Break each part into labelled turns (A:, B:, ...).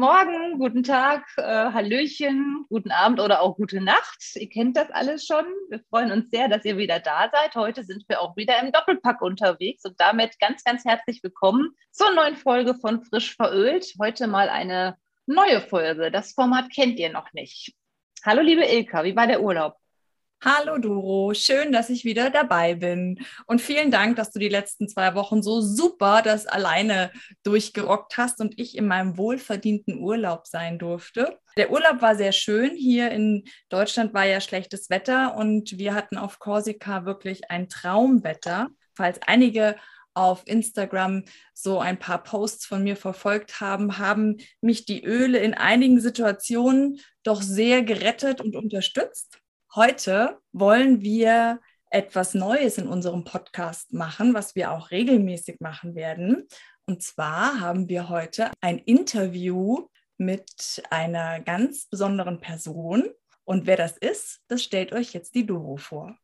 A: Morgen, guten Tag, äh, Hallöchen, guten Abend oder auch gute Nacht. Ihr kennt das alles schon. Wir freuen uns sehr, dass ihr wieder da seid. Heute sind wir auch wieder im Doppelpack unterwegs und damit ganz, ganz herzlich willkommen zur neuen Folge von Frisch verölt. Heute mal eine neue Folge. Das Format kennt ihr noch nicht. Hallo, liebe Ilka, wie war der Urlaub?
B: Hallo Doro, schön, dass ich wieder dabei bin. Und vielen Dank, dass du die letzten zwei Wochen so super das alleine durchgerockt hast und ich in meinem wohlverdienten Urlaub sein durfte. Der Urlaub war sehr schön. Hier in Deutschland war ja schlechtes Wetter und wir hatten auf Korsika wirklich ein Traumwetter. Falls einige auf Instagram so ein paar Posts von mir verfolgt haben, haben mich die Öle in einigen Situationen doch sehr gerettet und unterstützt. Heute wollen wir etwas Neues in unserem Podcast machen, was wir auch regelmäßig machen werden. Und zwar haben wir heute ein Interview mit einer ganz besonderen Person. Und wer das ist, das stellt euch jetzt die Doro vor.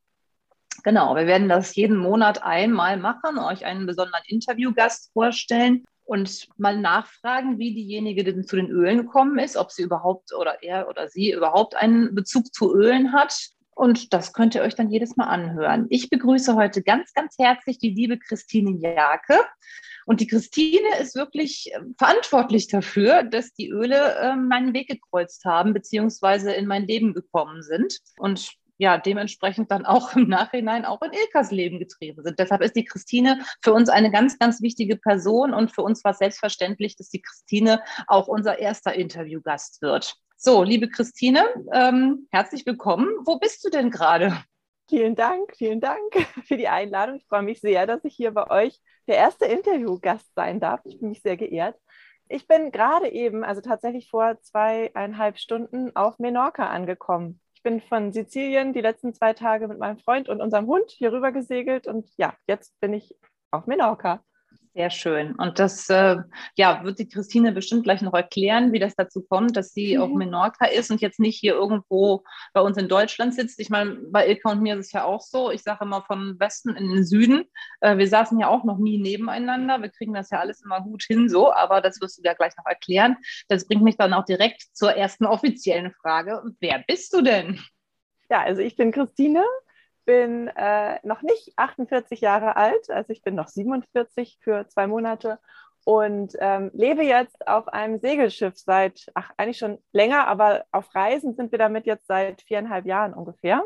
A: Genau, wir werden das jeden Monat einmal machen, euch einen besonderen Interviewgast vorstellen und mal nachfragen, wie diejenige denn zu den Ölen gekommen ist, ob sie überhaupt oder er oder sie überhaupt einen Bezug zu Ölen hat. Und das könnt ihr euch dann jedes Mal anhören. Ich begrüße heute ganz, ganz herzlich die liebe Christine Jake. Und die Christine ist wirklich äh, verantwortlich dafür, dass die Öle äh, meinen Weg gekreuzt haben, beziehungsweise in mein Leben gekommen sind. Und ja, dementsprechend dann auch im Nachhinein auch in Ilkas Leben getrieben sind. Deshalb ist die Christine für uns eine ganz, ganz wichtige Person und für uns war es selbstverständlich, dass die Christine auch unser erster Interviewgast wird. So, liebe Christine, ähm, herzlich willkommen. Wo bist du denn gerade?
C: Vielen Dank, vielen Dank für die Einladung. Ich freue mich sehr, dass ich hier bei euch der erste Interviewgast sein darf. Ich bin mich sehr geehrt. Ich bin gerade eben, also tatsächlich vor zweieinhalb Stunden auf Menorca angekommen bin von Sizilien die letzten zwei Tage mit meinem Freund und unserem Hund hier rüber gesegelt und ja, jetzt bin ich auf Menorca.
A: Sehr schön. Und das äh, ja, wird die Christine bestimmt gleich noch erklären, wie das dazu kommt, dass sie mhm. auf Menorca ist und jetzt nicht hier irgendwo bei uns in Deutschland sitzt. Ich meine, bei Ilka und mir ist es ja auch so. Ich sage immer vom Westen in den Süden. Äh, wir saßen ja auch noch nie nebeneinander. Wir kriegen das ja alles immer gut hin so, aber das wirst du ja gleich noch erklären. Das bringt mich dann auch direkt zur ersten offiziellen Frage. Wer bist du denn?
C: Ja, also ich bin Christine, bin äh, noch nicht 48 Jahre alt, also ich bin noch 47 für zwei Monate und ähm, lebe jetzt auf einem Segelschiff seit, ach, eigentlich schon länger, aber auf Reisen sind wir damit jetzt seit viereinhalb Jahren ungefähr.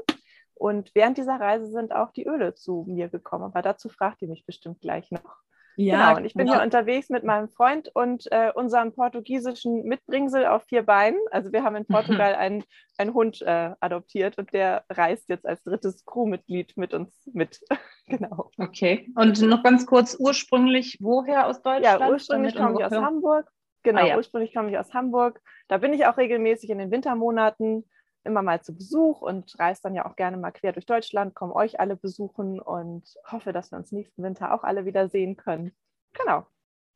C: Und während dieser Reise sind auch die Öle zu mir gekommen, aber dazu fragt ihr mich bestimmt gleich noch. Ja, genau. Und ich bin genau. hier unterwegs mit meinem Freund und äh, unserem portugiesischen Mitbringsel auf vier Beinen. Also wir haben in Portugal einen, einen Hund äh, adoptiert und der reist jetzt als drittes Crewmitglied mit uns mit.
A: genau. Okay. Und noch ganz kurz, ursprünglich woher aus Deutschland?
C: Ja, ursprünglich komme ich aus Hamburg. Genau, ah, ja. ursprünglich komme ich aus Hamburg. Da bin ich auch regelmäßig in den Wintermonaten immer mal zu Besuch und reise dann ja auch gerne mal quer durch Deutschland, komme euch alle besuchen und hoffe, dass wir uns nächsten Winter auch alle wieder sehen können. Genau.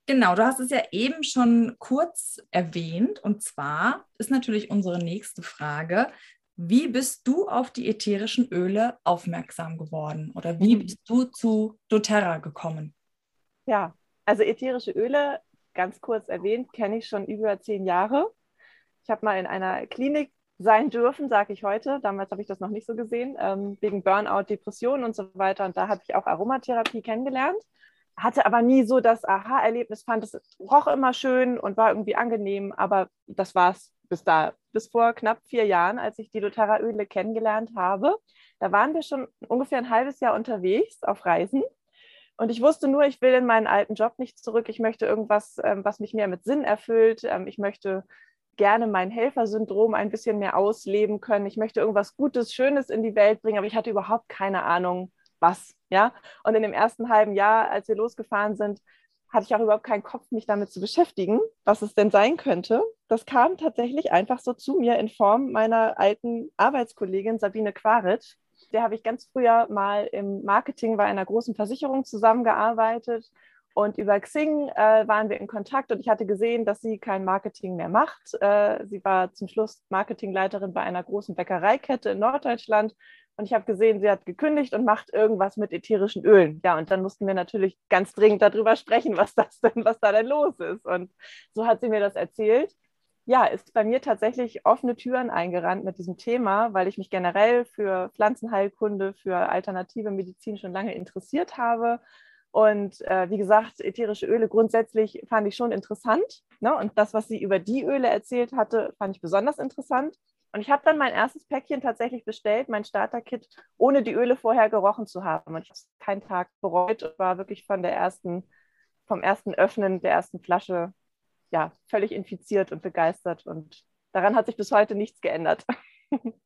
B: Genau, du hast es ja eben schon kurz erwähnt. Und zwar ist natürlich unsere nächste Frage, wie bist du auf die ätherischen Öle aufmerksam geworden oder wie mhm. bist du zu doTERRA gekommen?
C: Ja, also ätherische Öle, ganz kurz erwähnt, kenne ich schon über zehn Jahre. Ich habe mal in einer Klinik sein dürfen, sage ich heute. Damals habe ich das noch nicht so gesehen, ähm, wegen Burnout, Depressionen und so weiter. Und da habe ich auch Aromatherapie kennengelernt. Hatte aber nie so das Aha-Erlebnis, fand es roch immer schön und war irgendwie angenehm, aber das war es bis da, bis vor knapp vier Jahren, als ich die doTERRA-Öle kennengelernt habe. Da waren wir schon ungefähr ein halbes Jahr unterwegs auf Reisen. Und ich wusste nur, ich will in meinen alten Job nicht zurück. Ich möchte irgendwas, ähm, was mich mehr mit Sinn erfüllt. Ähm, ich möchte gerne mein Helfersyndrom ein bisschen mehr ausleben können. Ich möchte irgendwas Gutes, Schönes in die Welt bringen, aber ich hatte überhaupt keine Ahnung, was. Ja? Und in dem ersten halben Jahr, als wir losgefahren sind, hatte ich auch überhaupt keinen Kopf, mich damit zu beschäftigen, was es denn sein könnte. das kam tatsächlich einfach so zu mir in Form meiner alten Arbeitskollegin Sabine Quaritsch. Der habe ich ganz früher mal im Marketing bei einer großen Versicherung zusammengearbeitet. Und über Xing äh, waren wir in Kontakt und ich hatte gesehen, dass sie kein Marketing mehr macht. Äh, sie war zum Schluss Marketingleiterin bei einer großen Bäckereikette in Norddeutschland. Und ich habe gesehen, sie hat gekündigt und macht irgendwas mit ätherischen Ölen. Ja, und dann mussten wir natürlich ganz dringend darüber sprechen, was das denn, was da denn los ist. Und so hat sie mir das erzählt ja, ist bei mir tatsächlich offene Türen eingerannt mit diesem Thema, weil ich mich generell für Pflanzenheilkunde, für alternative Medizin schon lange interessiert habe. Und äh, wie gesagt, ätherische Öle grundsätzlich fand ich schon interessant. Ne? Und das, was sie über die Öle erzählt hatte, fand ich besonders interessant. Und ich habe dann mein erstes Päckchen tatsächlich bestellt, mein Starter-Kit, ohne die Öle vorher gerochen zu haben. Und ich habe es keinen Tag bereut und war wirklich von der ersten, vom ersten Öffnen der ersten Flasche ja, völlig infiziert und begeistert. Und daran hat sich bis heute nichts geändert.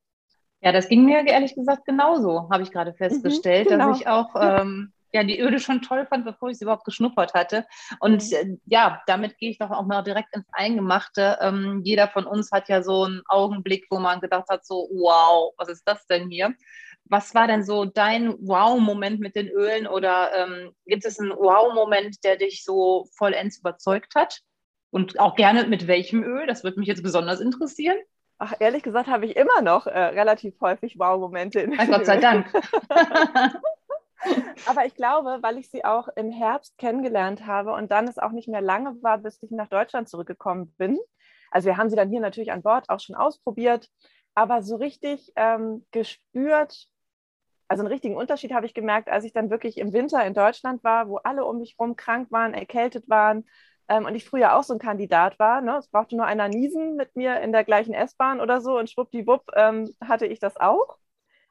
A: Ja, das ging mir ehrlich gesagt genauso, habe ich gerade festgestellt, mhm, genau. dass ich auch ähm, ja, die Öle schon toll fand, bevor ich sie überhaupt geschnuppert hatte. Und mhm. äh, ja, damit gehe ich doch auch mal direkt ins Eingemachte. Ähm, jeder von uns hat ja so einen Augenblick, wo man gedacht hat, so, wow, was ist das denn hier? Was war denn so dein Wow-Moment mit den Ölen oder ähm, gibt es einen Wow-Moment, der dich so vollends überzeugt hat? Und auch gerne mit welchem Öl? Das würde mich jetzt besonders interessieren.
C: Ach, ehrlich gesagt habe ich immer noch äh, relativ häufig Wow-Momente.
A: In Gott sei Dank.
C: Aber ich glaube, weil ich sie auch im Herbst kennengelernt habe und dann es auch nicht mehr lange war, bis ich nach Deutschland zurückgekommen bin. Also wir haben sie dann hier natürlich an Bord auch schon ausprobiert, aber so richtig ähm, gespürt, also einen richtigen Unterschied habe ich gemerkt, als ich dann wirklich im Winter in Deutschland war, wo alle um mich herum krank waren, erkältet waren ähm, und ich früher auch so ein Kandidat war. Ne? Es brauchte nur einer niesen mit mir in der gleichen S-Bahn oder so und schwuppdiwupp ähm, hatte ich das auch.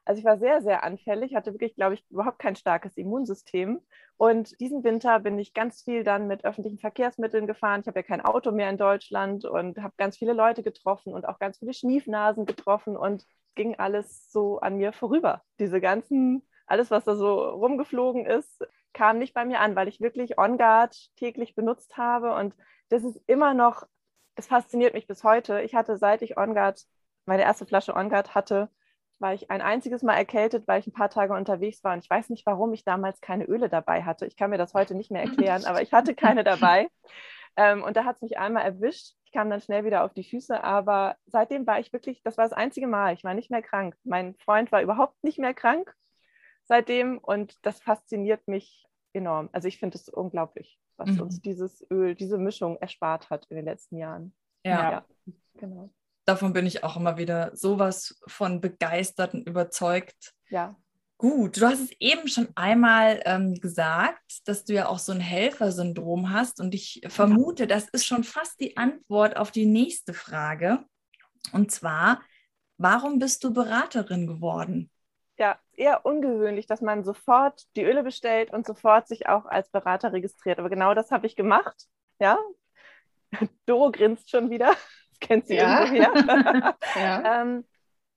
C: Also ich war sehr, sehr anfällig, hatte wirklich, glaube ich, überhaupt kein starkes Immunsystem. Und diesen Winter bin ich ganz viel dann mit öffentlichen Verkehrsmitteln gefahren. Ich habe ja kein Auto mehr in Deutschland und habe ganz viele Leute getroffen und auch ganz viele Schniefnasen getroffen und ging alles so an mir vorüber. Diese ganzen, alles, was da so rumgeflogen ist, kam nicht bei mir an, weil ich wirklich On Guard täglich benutzt habe. Und das ist immer noch, es fasziniert mich bis heute. Ich hatte, seit ich On Guard, meine erste Flasche On Guard hatte, war ich ein einziges Mal erkältet, weil ich ein paar Tage unterwegs war. Und ich weiß nicht, warum ich damals keine Öle dabei hatte. Ich kann mir das heute nicht mehr erklären, aber ich hatte keine dabei. Ähm, und da hat es mich einmal erwischt. Ich kam dann schnell wieder auf die Füße, aber seitdem war ich wirklich, das war das einzige Mal. Ich war nicht mehr krank. Mein Freund war überhaupt nicht mehr krank seitdem und das fasziniert mich enorm. Also ich finde es unglaublich, was mhm. uns dieses Öl, diese Mischung erspart hat in den letzten Jahren.
B: Ja. ja, genau. Davon bin ich auch immer wieder sowas von begeistert und überzeugt.
C: Ja.
B: Gut, du hast es eben schon einmal ähm, gesagt, dass du ja auch so ein Helfersyndrom hast und ich vermute, das ist schon fast die Antwort auf die nächste Frage. Und zwar, warum bist du Beraterin geworden?
C: ja, eher ungewöhnlich, dass man sofort die Öle bestellt und sofort sich auch als Berater registriert. Aber genau das habe ich gemacht. Ja. Doro grinst schon wieder. Kennt sie ja. irgendwoher. ja. ähm,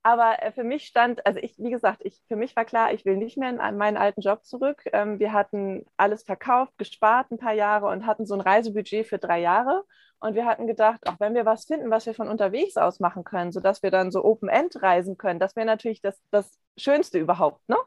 C: aber äh, für mich stand, also ich, wie gesagt, ich, für mich war klar, ich will nicht mehr in meinen alten Job zurück. Ähm, wir hatten alles verkauft, gespart ein paar Jahre und hatten so ein Reisebudget für drei Jahre. Und wir hatten gedacht, auch wenn wir was finden, was wir von unterwegs aus machen können, sodass wir dann so Open-End reisen können, das wäre natürlich das, das Schönste überhaupt. Ne?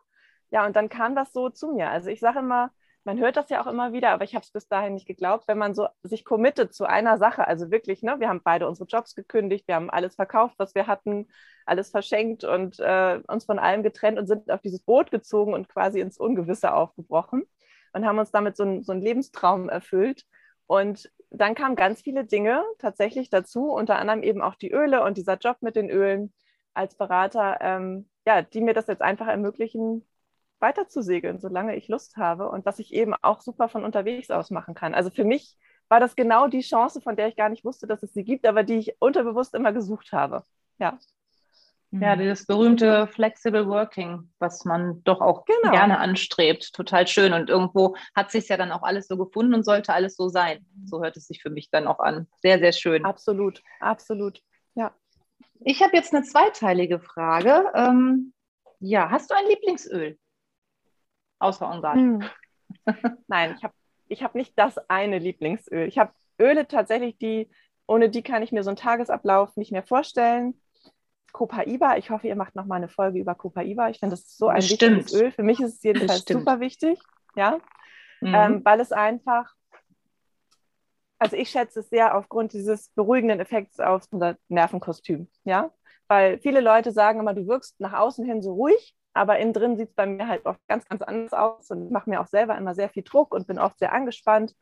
C: Ja, und dann kam das so zu mir. Also ich sage immer, man hört das ja auch immer wieder, aber ich habe es bis dahin nicht geglaubt, wenn man so sich committet zu einer Sache, also wirklich, ne, wir haben beide unsere Jobs gekündigt, wir haben alles verkauft, was wir hatten, alles verschenkt und äh, uns von allem getrennt und sind auf dieses Boot gezogen und quasi ins Ungewisse aufgebrochen und haben uns damit so, ein, so einen Lebenstraum erfüllt. Und dann kamen ganz viele Dinge tatsächlich dazu, unter anderem eben auch die Öle und dieser Job mit den Ölen als Berater, ähm, ja, die mir das jetzt einfach ermöglichen, weiter zu segeln, solange ich Lust habe und was ich eben auch super von unterwegs aus machen kann. Also für mich war das genau die Chance, von der ich gar nicht wusste, dass es sie gibt, aber die ich unterbewusst immer gesucht habe. Ja.
A: Ja, das berühmte Flexible Working, was man doch auch genau. gerne anstrebt. Total schön. Und irgendwo hat sich ja dann auch alles so gefunden und sollte alles so sein. So hört es sich für mich dann auch an. Sehr, sehr schön.
C: Absolut, absolut. Ja.
A: Ich habe jetzt eine zweiteilige Frage. Ähm, ja, hast du ein Lieblingsöl? Außer On Hm.
C: Nein, ich habe ich hab nicht das eine Lieblingsöl. Ich habe Öle tatsächlich, die ohne die kann ich mir so einen Tagesablauf nicht mehr vorstellen. Copaiba, ich hoffe, ihr macht nochmal eine Folge über Copaiba. Ich finde, das ist so ein
A: Bestimmt.
C: wichtiges Öl. Für mich ist es jedenfalls
A: Bestimmt.
C: super wichtig, ja,
A: Mhm.
C: ähm, weil es einfach, also ich schätze es sehr aufgrund dieses beruhigenden Effekts auf unser Nervenkostüm, ja, weil viele Leute sagen immer, du wirkst nach außen hin so ruhig, aber innen drin sieht es bei mir halt oft ganz, ganz anders aus und mache mir auch selber immer sehr viel Druck und bin oft sehr angespannt,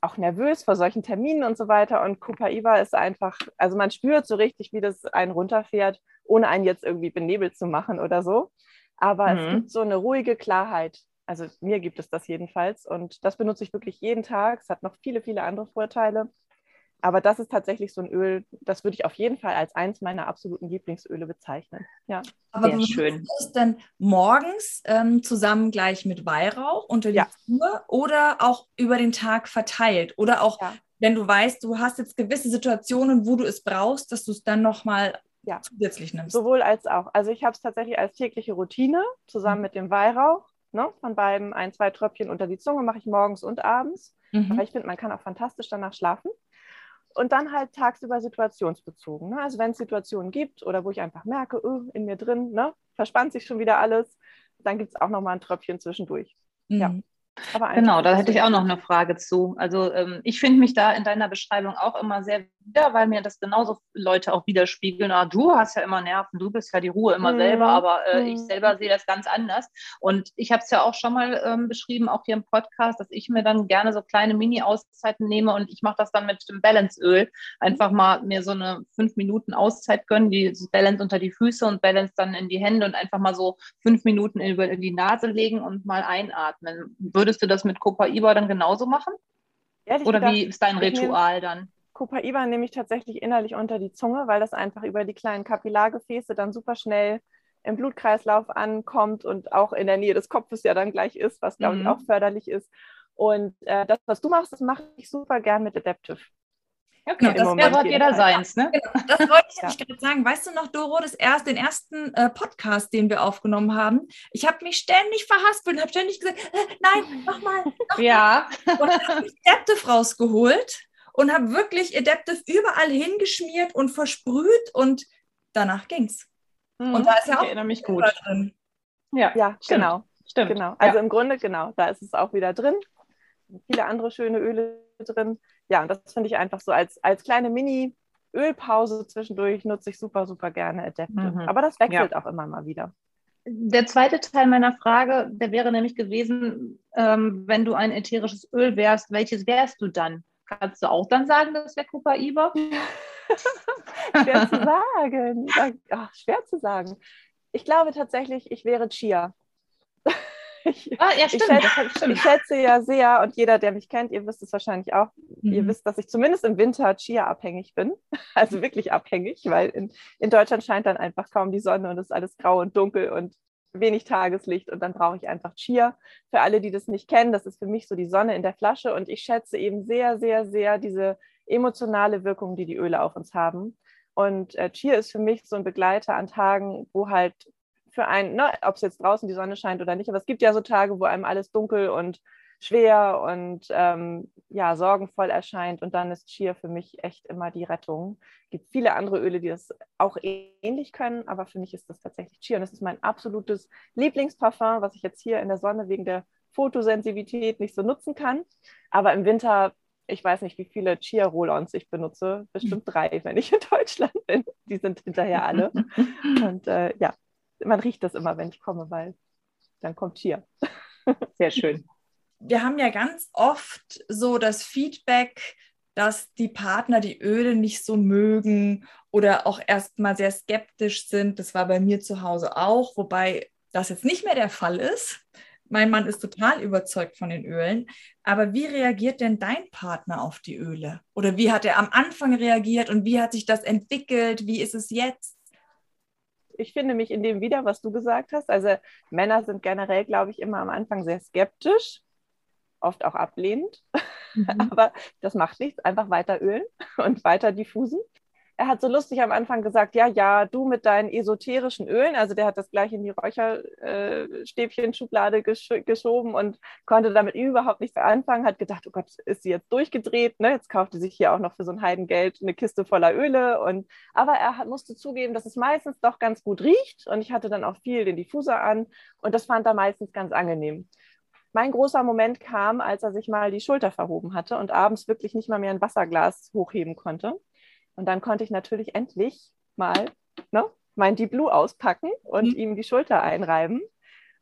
C: auch nervös vor solchen Terminen und so weiter. Und Copaiba ist einfach, also man spürt so richtig, wie das einen runterfährt, ohne einen jetzt irgendwie benebelt zu machen oder so. Aber
A: Mhm.
C: es gibt so eine ruhige Klarheit. Also mir gibt es das jedenfalls und das benutze ich wirklich jeden Tag. Es hat noch viele, viele andere Vorteile. Aber das ist tatsächlich so ein Öl, das würde ich auf jeden Fall als eins meiner absoluten Lieblingsöle bezeichnen. Ja.
B: Aber
A: Sehr
B: du
A: schön.
B: benutzt es dann morgens ähm, zusammen gleich mit Weihrauch unter die
C: Ja.
B: Zunge oder auch über den Tag verteilt? Oder auch,
C: Ja.
B: wenn du weißt, du hast jetzt gewisse Situationen, wo du es brauchst, dass du es dann nochmal
C: Ja.
B: zusätzlich nimmst.
C: Sowohl als auch. Also ich habe es tatsächlich als tägliche Routine zusammen
B: Mhm.
C: mit dem Weihrauch. Ne, von beiden ein, zwei Tröpfchen unter die Zunge mache ich morgens und abends.
B: Mhm.
C: Aber ich finde, man kann auch fantastisch danach schlafen. Und dann halt tagsüber situationsbezogen. Ne? Also wenn es Situationen gibt oder wo ich einfach merke, öh, in mir drin ne, verspannt sich schon wieder alles, dann gibt es auch nochmal ein Tröpfchen zwischendurch. ja.
B: Mhm.
C: Aber eigentlich
A: Genau, da hätte ich auch noch eine Frage zu. Also ähm, ich finde mich da in deiner Beschreibung auch immer sehr wieder, weil mir das genauso Leute auch widerspiegeln. Ah, du hast ja immer Nerven, du bist ja die Ruhe immer
C: Mhm.
A: selber, aber äh, ich
C: Mhm.
A: selber sehe das ganz anders. Und ich habe es ja auch schon mal ähm, beschrieben, auch hier im Podcast, dass ich mir dann gerne so kleine Mini-Auszeiten nehme und ich mache das dann mit dem Balance-Öl. Einfach mal mir so eine fünf Minuten Auszeit gönnen, die Balance unter die Füße und Balance dann in die Hände und einfach mal so fünf Minuten über in die Nase legen und mal einatmen. Würdest du das mit Copaiba dann genauso machen?
C: Ehrlich
A: Oder wie ist dein
C: ich
A: Ritual dann?
C: Copaiba nehme ich tatsächlich innerlich unter die Zunge, weil das einfach über die kleinen Kapillargefäße dann super schnell im Blutkreislauf ankommt und auch in der Nähe des Kopfes ja dann gleich ist, was glaube ich
A: Mhm.
C: auch förderlich ist. Und äh, das, was du machst, das mache ich super gern mit Adaptive.
A: Okay,
B: Im
A: das wäre hat jeder seins, ne?
B: Das wollte ich
C: Ja.
B: nämlich gerade sagen. Weißt du noch, Doro, das erst, den ersten äh, Podcast, den wir aufgenommen haben? Ich habe mich ständig verhaspelt und habe ständig gesagt, äh, nein, nochmal.
A: Ja.
B: Und habe mich Adaptive rausgeholt und habe wirklich Adaptive überall hingeschmiert und versprüht und danach ging's. Und da ist ja
A: ich
B: auch
A: erinnere mich gut.
B: Drin.
A: Ja,
C: Ja,
A: stimmt.
C: genau.
A: Stimmt.
C: Genau. Also
A: ja.
C: im Grunde, genau, da ist es auch wieder drin. Viele andere schöne Öle drin. Ja, und das finde ich einfach so als, als kleine Mini-Ölpause zwischendurch nutze ich super, super gerne Adaptive.
A: Mhm.
C: Aber das wechselt auch immer mal wieder.
A: Der zweite Teil meiner Frage, der wäre nämlich gewesen, ähm, wenn du ein ätherisches Öl wärst, welches wärst du dann? Kannst du auch dann sagen, das wäre Copaiba?
C: schwer zu sagen. Ach, schwer zu sagen. Ich glaube tatsächlich, ich wäre Chia. Ich,
A: Ah, ja,
C: ich,
A: stimmt.
C: schätze,
A: das hat-
C: ich schätze ja sehr, und jeder, der mich kennt, ihr wisst es wahrscheinlich auch, ihr
B: Mhm.
C: wisst, dass ich zumindest im Winter Chia-abhängig bin. Also wirklich abhängig, weil in, in Deutschland scheint dann einfach kaum die Sonne und es ist alles grau und dunkel und wenig Tageslicht und dann brauche ich einfach Chia. Für alle, die das nicht kennen, das ist für mich so die Sonne in der Flasche und ich schätze eben sehr, sehr, sehr diese emotionale Wirkung, die die Öle auf uns haben. Und äh, Chia ist für mich so ein Begleiter an Tagen, wo halt für einen, ne, ob es jetzt draußen die Sonne scheint oder nicht, aber es gibt ja so Tage, wo einem alles dunkel und schwer und ähm, ja, sorgenvoll erscheint. Und dann ist Chia für mich echt immer die Rettung. Es gibt viele andere Öle, die das auch ähnlich können, aber für mich ist das tatsächlich Chia. Und das ist mein absolutes Lieblingsparfum, was ich jetzt hier in der Sonne wegen der Fotosensibilität nicht so nutzen kann. Aber im Winter, ich weiß nicht, wie viele Chia-Roll-Ons ich benutze. Bestimmt drei, wenn ich in Deutschland bin. Die sind hinterher alle. Und äh, ja, man riecht das immer, wenn ich komme, weil dann kommt Chia.
A: Sehr schön.
B: Wir haben ja ganz oft so das Feedback, dass die Partner die Öle nicht so mögen oder auch erstmal sehr skeptisch sind. Das war bei mir zu Hause auch, wobei das jetzt nicht mehr der Fall ist. Mein Mann ist total überzeugt von den Ölen. Aber wie reagiert denn dein Partner auf die Öle? Oder wie hat er am Anfang reagiert und wie hat sich das entwickelt? Wie ist es jetzt?
C: Ich finde mich in dem wieder, was du gesagt hast. Also Männer sind generell, glaube ich, immer am Anfang sehr skeptisch, oft auch ablehnend.
B: Mhm.
C: Aber das macht nichts, einfach weiter ölen und weiter diffusen. er hat so lustig am Anfang gesagt, ja, ja, du mit deinen esoterischen Ölen, also der hat das gleich in die Räucherstäbchen-Schublade gesch geschoben und konnte damit überhaupt nichts anfangen, hat gedacht, oh Gott, ist sie jetzt durchgedreht, ne? jetzt kauft sie sich hier auch noch für so ein Heidengeld eine Kiste voller Öle und aber er hat, musste zugeben, dass es meistens doch ganz gut riecht und ich hatte dann auch viel den Diffuser an und das fand er meistens ganz angenehm. Mein großer Moment kam, als er sich mal die Schulter verhoben hatte und abends wirklich nicht mal mehr ein Wasserglas hochheben konnte. Und dann konnte ich natürlich endlich mal ne, mein Deep Blue auspacken und mhm. ihm die Schulter einreiben.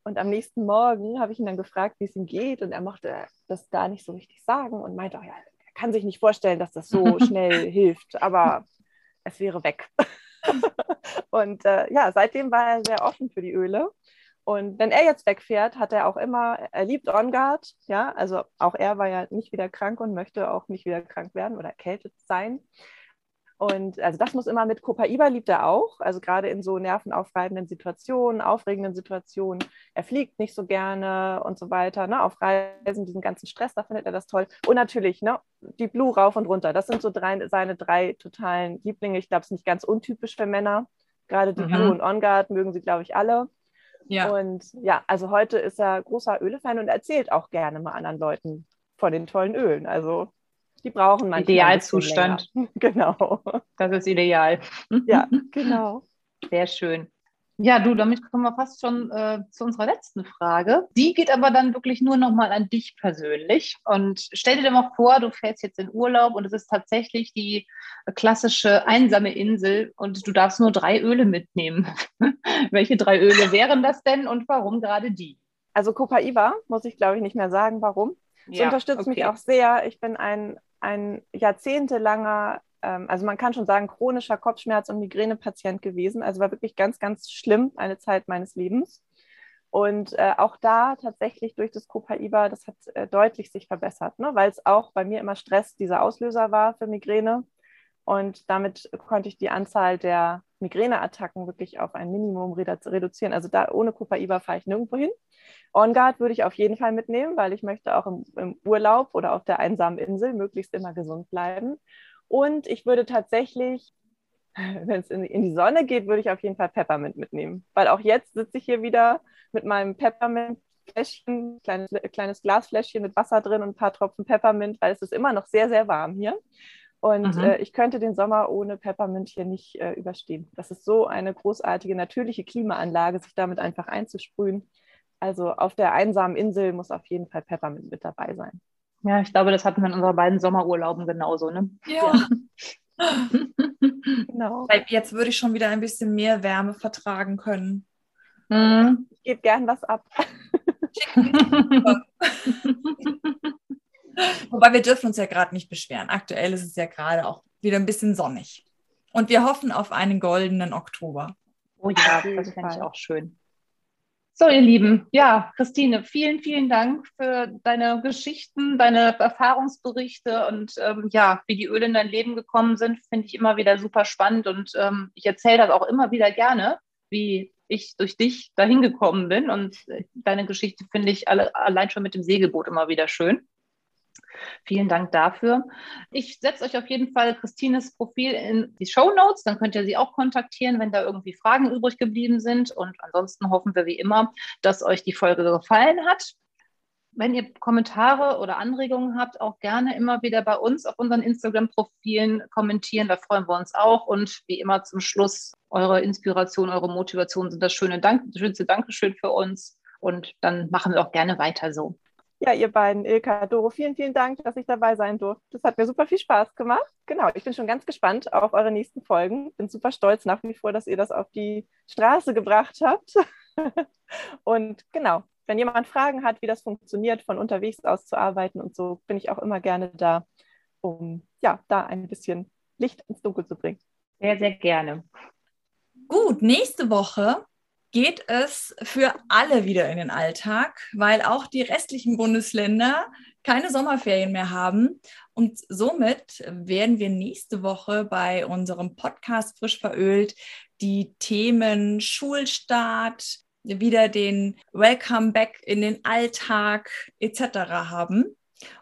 C: Und am nächsten Morgen habe ich ihn dann gefragt, wie es ihm geht. Und er mochte das gar nicht so richtig sagen und meinte, oh ja, er kann sich nicht vorstellen, dass das so schnell hilft, aber es wäre weg. und äh, ja, seitdem war er sehr offen für die Öle. Und wenn er jetzt wegfährt, hat er auch immer, er liebt On Guard, ja, also auch er war ja nicht wieder krank und möchte auch nicht wieder krank werden oder erkältet sein. Und also das muss immer mit Copaiba liebt er auch, also gerade in so nervenaufreibenden Situationen, aufregenden Situationen. Er fliegt nicht so gerne und so weiter. Ne? Auf Reisen, diesen ganzen Stress, da findet er das toll. Und natürlich, ne, die Blue rauf und runter. Das sind so drei, seine drei totalen Lieblinge. Ich glaube, es ist nicht ganz untypisch für Männer. Gerade die mhm. Blue und On Guard mögen sie, glaube ich, alle. Ja. Und ja, also heute ist er großer Ölefan und erzählt auch gerne mal anderen Leuten von den tollen Ölen. Also die brauchen manchmal.
A: Idealzustand.
C: Genau.
A: Das ist ideal.
C: Ja, genau.
A: Sehr schön. Ja, du, damit kommen wir fast schon äh, zu unserer letzten Frage. Die geht aber dann wirklich nur nochmal an dich persönlich. Und stell dir mal vor, du fährst jetzt in Urlaub und es ist tatsächlich die klassische einsame Insel und du darfst nur drei Öle mitnehmen. Welche drei Öle wären das denn und warum gerade die?
C: Also Copaiba muss ich, glaube ich, nicht mehr sagen, warum. Es ja, unterstützt okay. mich auch sehr. Ich bin ein ein jahrzehntelanger, ähm, also man kann schon sagen, chronischer Kopfschmerz- und Migränepatient gewesen. Also war wirklich ganz, ganz schlimm eine Zeit meines Lebens. Und äh, auch da tatsächlich durch das Copaiba, das hat äh, deutlich sich verbessert, ne? weil es auch bei mir immer Stress dieser Auslöser war für Migräne. Und damit konnte ich die Anzahl der Migräneattacken wirklich auf ein Minimum reduzieren. Also da ohne Copaiba fahre ich nirgendwo hin. On Guard würde ich auf jeden Fall mitnehmen, weil ich möchte auch im, im Urlaub oder auf der einsamen Insel möglichst immer gesund bleiben. Und ich würde tatsächlich, wenn es in, in, die Sonne geht, würde ich auf jeden Fall Peppermint mitnehmen. Weil auch jetzt sitze ich hier wieder mit meinem Peppermint-Fläschchen, kleines, kleines Glasfläschchen mit Wasser drin und ein paar Tropfen Peppermint, weil es ist immer noch sehr, sehr warm hier. Und mhm. äh, ich könnte den Sommer ohne Peppermint hier nicht äh, überstehen. Das ist so eine großartige natürliche Klimaanlage, sich damit einfach einzusprühen. Also auf der einsamen Insel muss auf jeden Fall Peppermint mit dabei sein.
A: Ja, ich glaube, das hatten wir in unseren beiden Sommerurlauben genauso, ne?
B: Ja. ja. genau. Weil jetzt würde ich schon wieder ein bisschen mehr Wärme vertragen können.
C: Mhm. Ich gebe gern was ab.
B: Wobei wir dürfen uns ja gerade nicht beschweren. Aktuell ist es ja gerade auch wieder ein bisschen sonnig. Und wir hoffen auf einen goldenen Oktober.
A: Oh ja, das fände ich auch schön. So, ihr Lieben, ja, Christine, vielen, vielen Dank für deine Geschichten, deine Erfahrungsberichte und ähm, ja, wie die Öle in dein Leben gekommen sind, finde ich immer wieder super spannend und ähm, ich erzähle das auch immer wieder gerne, wie ich durch dich dahin gekommen bin und äh, deine Geschichte finde ich alle, allein schon mit dem Segelboot immer wieder schön. Vielen Dank dafür. Ich setze euch auf jeden Fall Christines Profil in die Show Notes, dann könnt ihr sie auch kontaktieren, wenn da irgendwie Fragen übrig geblieben sind. Und ansonsten hoffen wir wie immer, dass euch die Folge gefallen hat. Wenn ihr Kommentare oder Anregungen habt, auch gerne immer wieder bei uns auf unseren Instagram-Profilen kommentieren. Da freuen wir uns auch. Und wie immer zum Schluss, eure Inspiration, eure Motivation sind das schöne Dank, schönste Dankeschön für uns. Und dann machen wir auch gerne weiter so.
C: Ja, ihr beiden, Ilka, Doro, vielen, vielen Dank, dass ich dabei sein durfte. Das hat mir super viel Spaß gemacht. Genau, ich bin schon ganz gespannt auf eure nächsten Folgen. Bin super stolz nach wie vor, dass ihr das auf die Straße gebracht habt. und genau, wenn jemand Fragen hat, wie das funktioniert, von unterwegs aus zu arbeiten und so, bin ich auch immer gerne da, um ja, da ein bisschen Licht ins Dunkel zu bringen.
A: Sehr, sehr gerne.
B: Gut, nächste Woche geht es für alle wieder in den Alltag, weil auch die restlichen Bundesländer keine Sommerferien mehr haben. Und somit werden wir nächste Woche bei unserem Podcast Frisch verölt die Themen Schulstart, wieder den Welcome Back in den Alltag etc. haben.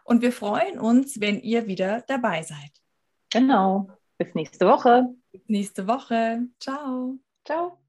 B: Und wir freuen uns, wenn ihr wieder dabei seid.
A: Genau. Bis nächste Woche.
B: Bis nächste Woche. Ciao.
A: Ciao.